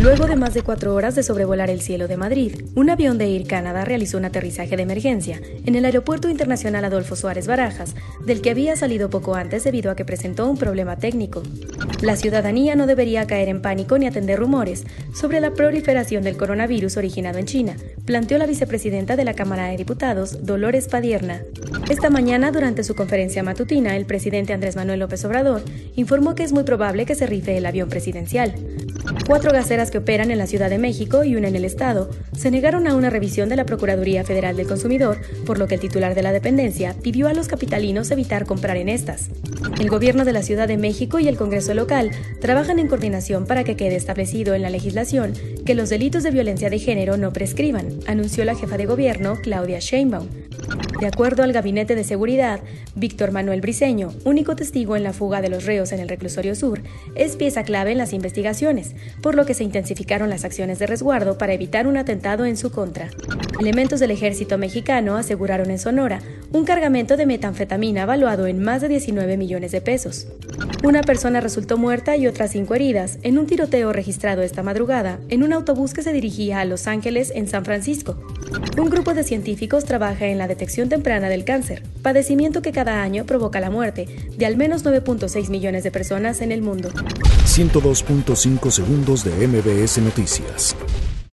Luego de más de cuatro horas de sobrevolar el cielo de Madrid, un avión de Air Canada realizó un aterrizaje de emergencia en el Aeropuerto Internacional Adolfo Suárez Barajas, del que había salido poco antes debido a que presentó un problema técnico. La ciudadanía no debería caer en pánico ni atender rumores sobre la proliferación del coronavirus originado en China, planteó la vicepresidenta de la Cámara de Diputados, Dolores Padierna. Esta mañana, durante su conferencia matutina, el presidente Andrés Manuel López Obrador informó que es muy probable que se rife el avión presidencial. Cuatro que operan en la Ciudad de México y una en el Estado se negaron a una revisión de la Procuraduría Federal del Consumidor, por lo que el titular de la dependencia pidió a los capitalinos evitar comprar en estas. El gobierno de la Ciudad de México y el Congreso local trabajan en coordinación para que quede establecido en la legislación que los delitos de violencia de género no prescriban, anunció la jefa de gobierno, Claudia Sheinbaum. De acuerdo al Gabinete de Seguridad, Víctor Manuel Briceño, único testigo en la fuga de los reos en el reclusorio sur, es pieza clave en las investigaciones, por lo que se intensificaron las acciones de resguardo para evitar un atentado en su contra. Elementos del ejército mexicano aseguraron en Sonora un cargamento de metanfetamina valuado en más de 19 millones de pesos. Una persona resultó muerta y otras cinco heridas en un tiroteo registrado esta madrugada en un autobús que se dirigía a Los Ángeles en San Francisco. Un grupo de científicos trabaja en la detección temprana del cáncer, padecimiento que cada año provoca la muerte de al menos 9.6 millones de personas en el mundo. 102.5 segundos de MBS Noticias.